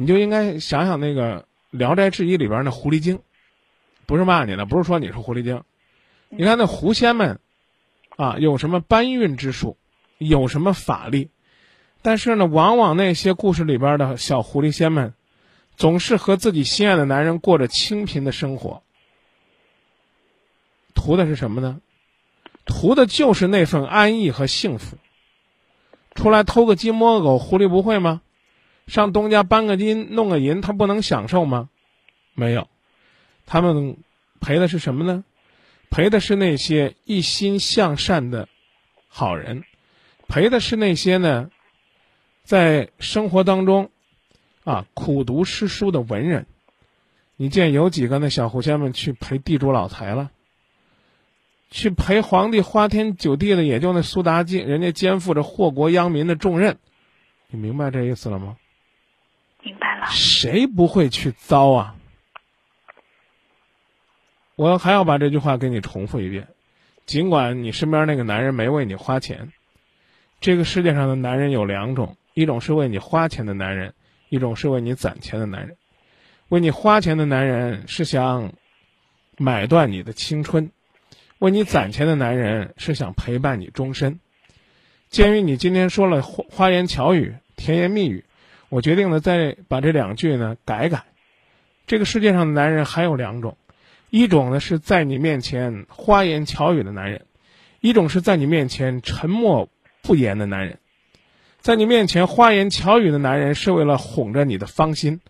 你就应该想想那个《聊斋志异》里边那狐狸精，不是骂你的，不是说你是狐狸精。你看那狐仙们，啊，有什么搬运之术，有什么法力，但是呢，往往那些故事里边的小狐狸仙们，总是和自己心爱的男人过着清贫的生活，图的是什么呢？图的就是那份安逸和幸福。出来偷个鸡摸个狗，狐狸不会吗？上东家搬个金弄个银，他不能享受吗？没有，他们赔的是什么呢？赔的是那些一心向善的好人，赔的是那些呢，在生活当中啊苦读诗书的文人。你见有几个那小狐仙们去陪地主老财了？去陪皇帝花天酒地的，也就那苏妲己，人家肩负着祸国殃民的重任，你明白这意思了吗？谁不会去糟啊？我还要把这句话给你重复一遍，尽管你身边那个男人没为你花钱，这个世界上的男人有两种，一种是为你花钱的男人，一种是为你攒钱的男人。为你花钱的男人是想买断你的青春。为你攒钱的男人是想陪伴你终身。鉴于你今天说了花花言巧语、甜言蜜语，我决定呢再把这两句呢改改。这个世界上的男人还有两种，一种呢是在你面前花言巧语的男人，一种是在你面前沉默不言的男人。在你面前花言巧语的男人是为了哄着你的芳心，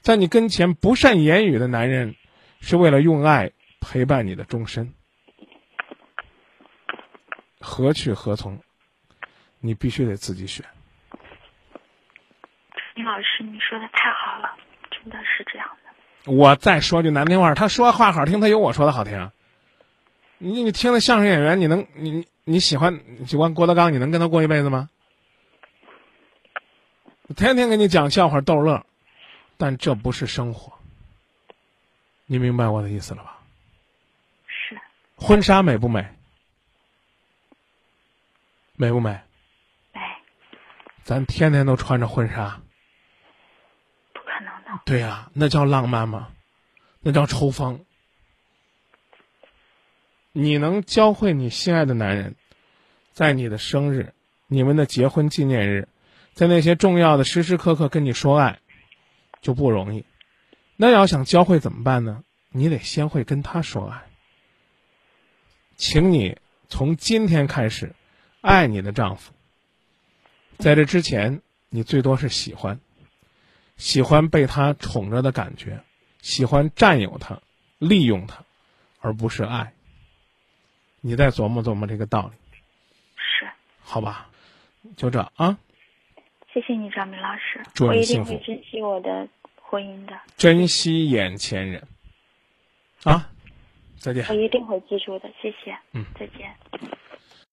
在你跟前不善言语的男人是为了用爱陪伴你的终身。何去何从？你必须得自己选。李老师，你说的太好了，真的是这样的。我再说句难听话，他说话好听，他有我说的好听。你你听了相声演员，你能你你喜欢喜欢郭德纲，你能跟他过一辈子吗？天天给你讲笑话逗乐，但这不是生活。你明白我的意思了吧？是。婚纱美不美？美不美？美。咱天天都穿着婚纱。对呀，那叫浪漫吗？那叫抽风。你能教会你心爱的男人，在你的生日、你们的结婚纪念日，在那些重要的时时刻刻跟你说爱，就不容易。那要想教会怎么办呢？你得先会跟他说爱。请你从今天开始。爱你的丈夫，在这之前，你最多是喜欢，喜欢被他宠着的感觉，喜欢占有他、利用他，而不是爱。你再琢磨琢磨这个道理，是好吧？就这啊。谢谢你，张明老师。祝你幸福。我一定会珍惜我的婚姻的。珍惜眼前人。啊，再见。我一定会记住的，谢谢。嗯，再见。